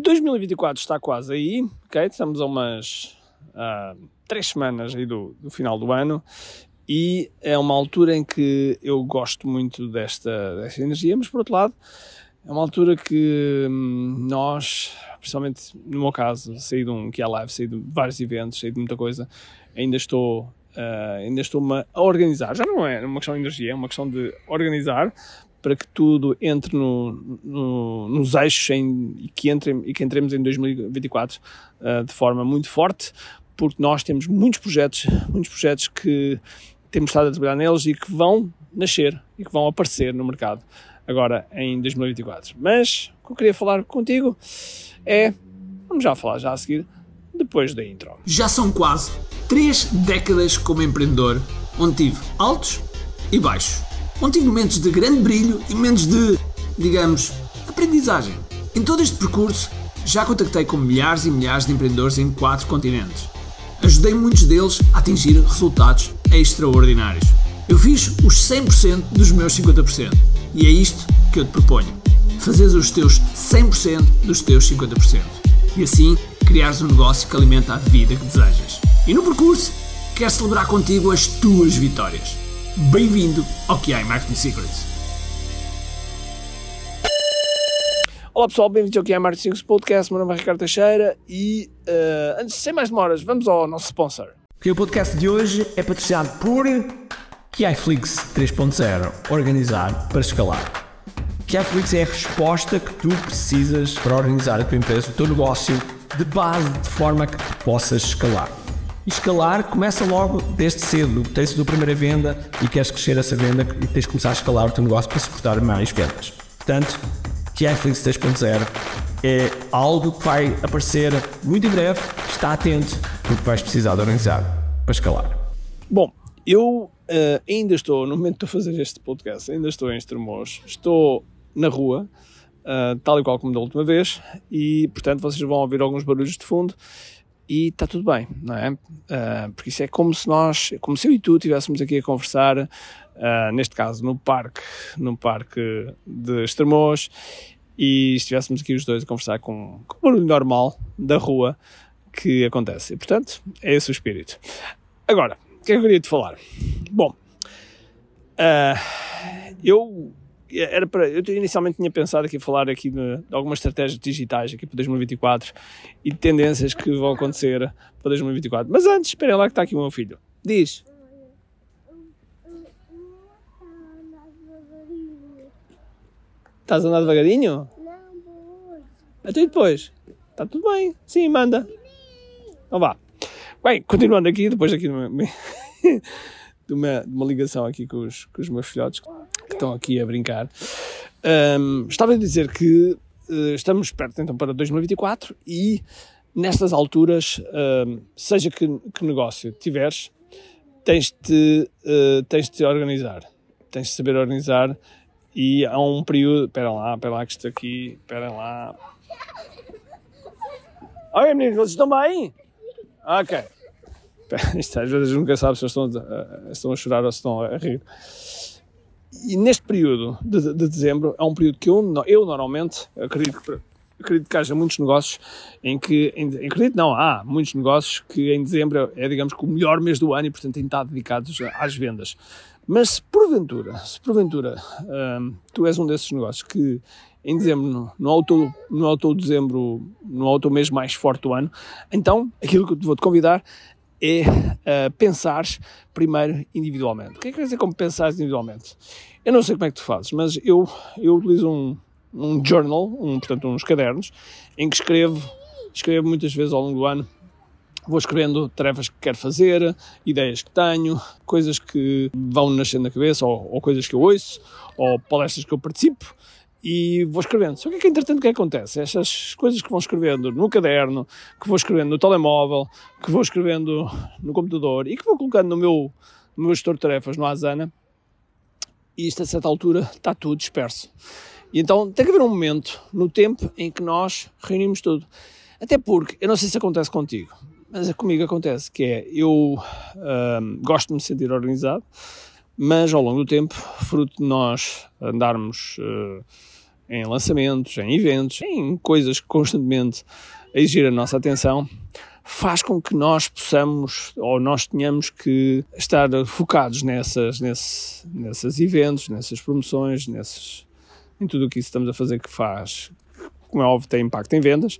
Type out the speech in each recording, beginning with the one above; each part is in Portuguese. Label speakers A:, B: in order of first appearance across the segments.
A: 2024 está quase aí, ok? Estamos a umas uh, três semanas aí do, do final do ano e é uma altura em que eu gosto muito desta, desta energia, mas por outro lado é uma altura que hum, nós, principalmente no meu caso, saí de um que é live, saí de vários eventos, saí de muita coisa, ainda estou uh, ainda estou-me a organizar. Já não é uma questão de energia, é uma questão de organizar para que tudo entre no, no, nos eixos em, e, que entre, e que entremos em 2024 uh, ah, de forma muito forte, porque nós temos muitos projetos, muitos projetos que temos estado a trabalhar neles e que vão nascer e que vão aparecer no mercado agora em 2024. Mas o que eu queria falar contigo é, vamos já falar já a seguir, depois da intro.
B: Já são quase três décadas como empreendedor, onde tive altos e baixos, onde tive momentos de grande brilho e momentos de, digamos, aprendizagem. Em todo este percurso, já contactei com milhares e milhares de empreendedores em quatro continentes. Ajudei muitos deles a atingir resultados extraordinários. Eu fiz os 100% dos meus 50%. E é isto que eu te proponho. Fazeres os teus 100% dos teus 50%. E assim criares um negócio que alimenta a vida que desejas. E no percurso, quero celebrar contigo as tuas vitórias. Bem-vindo ao QI Marketing Secrets.
A: Olá pessoal, bem-vindos ao QI Marketing Secrets Podcast. Meu nome é Ricardo Teixeira e, uh, antes, sem mais demoras, vamos ao nosso sponsor.
B: O podcast de hoje é patrocinado por KiFlix 3.0 Organizar para escalar. KiFlix é a resposta que tu precisas para organizar a tua empresa, o teu negócio de base, de forma que tu possas escalar. Escalar começa logo desde cedo. Tens a primeira venda e queres crescer essa venda e tens de começar a escalar o teu negócio para suportar mais vendas. Portanto, KiFlix 3.0 é algo que vai aparecer muito em breve. Está atento, porque vais precisar de organizar para escalar.
A: Bom, eu uh, ainda estou, no momento de fazer este podcast, ainda estou em Estremoz, estou na rua, uh, tal e qual como da última vez, e portanto vocês vão ouvir alguns barulhos de fundo e está tudo bem, não é? Uh, porque isso é como se nós, como se eu e tu estivéssemos aqui a conversar, uh, neste caso no parque, no parque de Estremoz, e estivéssemos aqui os dois a conversar com, com o barulho normal da rua que acontece. E portanto, é esse o espírito. Agora, o que é que eu queria te falar? Bom, uh, eu era para, eu inicialmente tinha pensado aqui falar aqui de, de, algumas estratégias digitais aqui para 2024 e de tendências que vão acontecer para 2024. Mas antes, esperem lá que está aqui o meu filho. Diz. Estás a andar devagarinho? Não, Até depois. Está tudo bem. Sim, manda. Então vá. Bem, continuando aqui, depois aqui de uma, de uma, ligação aqui com os, com os meus filhotes estão aqui a brincar, um, estava a dizer que uh, estamos perto então para 2024 e nestas alturas, seja que, que, negócio tiveres, tens-te uh, tens -te organizar, tens de saber organizar e há um período, espera lá, espera lá que estou aqui, espera lá. Olha meninos, vocês estão bem? Ok. Isto às vezes nunca sabe se estão, a, estão a chorar ou se estão a rir. E neste período de, de dezembro é um período que eu, eu normalmente acredito que, acredito que haja muitos negócios em que, em, acredito não, há muitos negócios que em dezembro é, digamos que o melhor mês do ano e portanto têm estado dedicados às vendas. Mas se porventura, se porventura hum, tu és um desses negócios que em dezembro, no, auto, no auto dezembro, no auto mês mais forte do ano, então aquilo que eu vou te convidar é uh, pensares primeiro individualmente. O que é que quer dizer como pensares individualmente? Eu não sei como é que tu fazes, mas eu, eu utilizo um, um journal, um, portanto uns cadernos, em que escrevo, escrevo muitas vezes ao longo do ano vou escrevendo tarefas que quero fazer, ideias que tenho, coisas que vão nascendo na cabeça, ou, ou, coisas que eu ouço, ou palestras que eu participo, e vou escrevendo. Só que, é que entretanto, o que acontece? Estas coisas que vão escrevendo no caderno, que vou escrevendo no telemóvel, que vou escrevendo no computador e que vou colocando no meu, no meu gestor de tarefas, no Asana, e isto a certa altura está tudo disperso. E então tem que haver um momento no tempo em que nós reunimos tudo. Até porque, eu não sei se acontece contigo, mas é comigo acontece, que é, eu hum, gosto de me sentir organizado, mas ao longo do tempo, fruto de nós andarmos uh, em lançamentos, em eventos, em coisas que constantemente exigir a nossa atenção, faz com que nós possamos ou nós tenhamos que estar focados nessas, nesse, nesses eventos, nessas promoções, nesses, em tudo o que estamos a fazer que faz, como é óbvio, tem impacto em vendas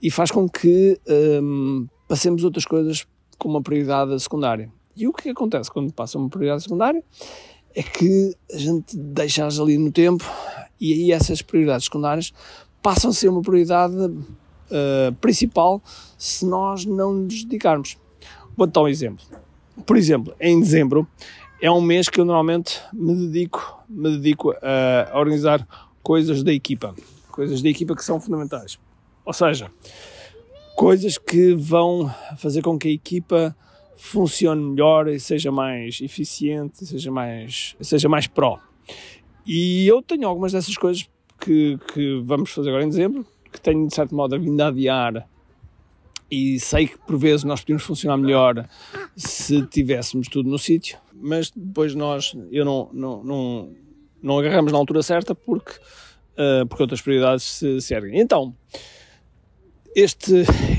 A: e faz com que hum, passemos outras coisas com uma prioridade secundária. E o que acontece quando passa uma prioridade secundária é que a gente deixa-as ali no tempo e aí essas prioridades secundárias passam a ser uma prioridade uh, principal se nós não nos dedicarmos. Vou dar um exemplo. Por exemplo, em dezembro é um mês que eu normalmente me dedico, me dedico a, a organizar coisas da equipa, coisas da equipa que são fundamentais. Ou seja, coisas que vão fazer com que a equipa funcione melhor e seja mais eficiente, seja mais, seja mais pró. E eu tenho algumas dessas coisas que, que vamos fazer agora em dezembro, que tenho de certo modo vindo a adiar e sei que por vezes nós podíamos funcionar melhor se tivéssemos tudo no sítio, mas depois nós, eu não, não, não, não agarramos na altura certa porque, uh, porque outras prioridades se, se erguem. Então, este,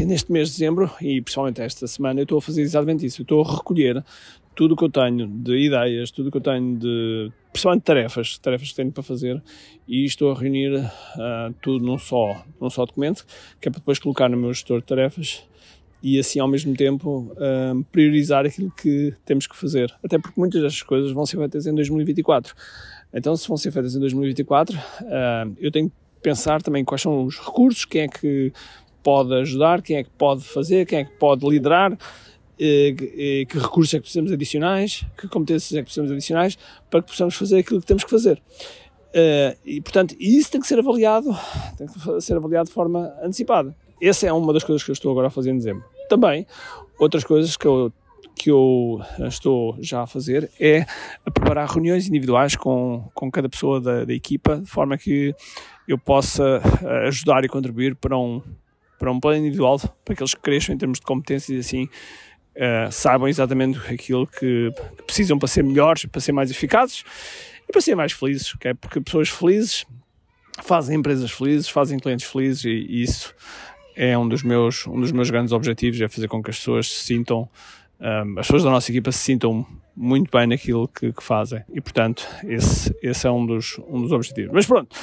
A: neste mês de dezembro e principalmente esta semana eu estou a fazer exatamente isso, eu estou a recolher tudo o que eu tenho de ideias, tudo o que eu tenho de, principalmente tarefas, tarefas que tenho para fazer, e estou a reunir uh, tudo num só, num só documento, que é para depois colocar no meu gestor de tarefas e assim ao mesmo tempo uh, priorizar aquilo que temos que fazer. Até porque muitas destas coisas vão ser feitas em 2024. Então, se vão ser feitas em 2024, uh, ah, eu tenho que pensar também quais são os recursos, quem é que pode ajudar, quem é que pode fazer, quem é que pode liderar que recursos é que precisamos adicionais, que competências é que precisamos adicionais para que possamos fazer aquilo que temos que fazer. Uh, e, portanto, isso tem que ser avaliado, tem que ser avaliado de forma antecipada. Essa é uma das coisas que eu estou agora a fazer em dezembro. Também, outras coisas que eu, que eu estou já a fazer é a preparar reuniões individuais com, com cada pessoa da, da equipa, de forma que eu possa eh, ajudar e contribuir para um, para um plano individual, para que eles cresçam em termos de competências e assim uh, saibam exatamente aquilo que, que, precisam para ser melhores, para ser mais eficazes e para ser mais felizes, okay? porque pessoas felizes fazem empresas felizes, fazem clientes felizes e, e isso é um dos meus um dos meus grandes objetivos é fazer com que as pessoas se sintam um, eh, as pessoas da nossa equipa se sintam muito bem naquilo que, que, fazem e portanto esse, esse é um dos, um dos objetivos. Mas pronto,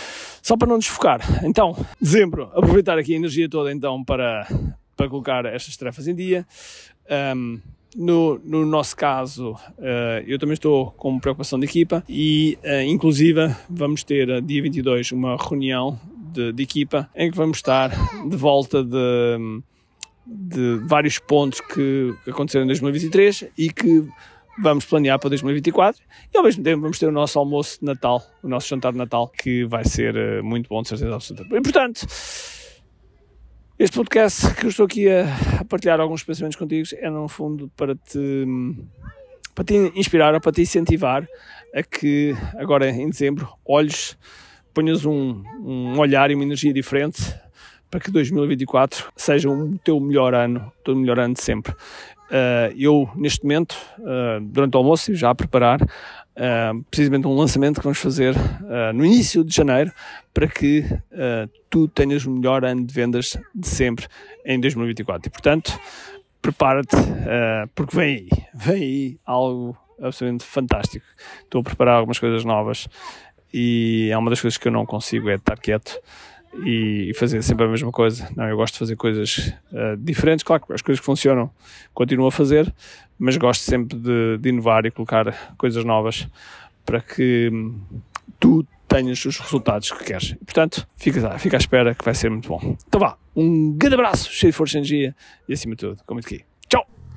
A: só para não desfocar então, dezembro, aproveitar aqui a energia toda então para, para colocar estas tarefas em dia. Um, no, no, nosso caso, uh, eu também estou com preocupação de equipa e, uh, inclusive, vamos ter uh, dia 22 uma reunião de, de, equipa em que vamos estar de volta de, de vários pontos que aconteceram em 2023 e que vamos planear para 2024 e ao mesmo tempo vamos ter o nosso almoço de Natal, o nosso jantar de Natal, que vai ser muito bom, de certeza absoluta. E portanto, este podcast que eu estou aqui a, partilhar alguns pensamentos contigo é, no fundo, para te, para te inspirar ou para te incentivar a que, agora em dezembro, olhes, ponhas um, um olhar e uma energia diferente para que 2024 seja o teu melhor ano, o teu melhor ano de sempre. Uh, eu, neste momento, uh, durante o almoço, já a preparar uh, precisamente um lançamento que vamos fazer no início de janeiro para que tu tenhas o melhor ano de vendas de sempre em 2024. E, portanto, prepara-te, porque vem aí, vem aí algo absolutamente fantástico. Estou a preparar algumas coisas novas e é uma das coisas que eu não consigo é estar quieto e fazer sempre a mesma coisa. Não, eu gosto de fazer coisas uh, diferentes. Claro que as coisas que funcionam continuo a fazer, mas gosto sempre de, de inovar e colocar coisas novas para que hum, tu tenhas os resultados que queres. Portanto, fica, fica à espera que vai ser muito bom. Então vá, um grande abraço, cheio de força e energia e acima de tudo, com muito aqui.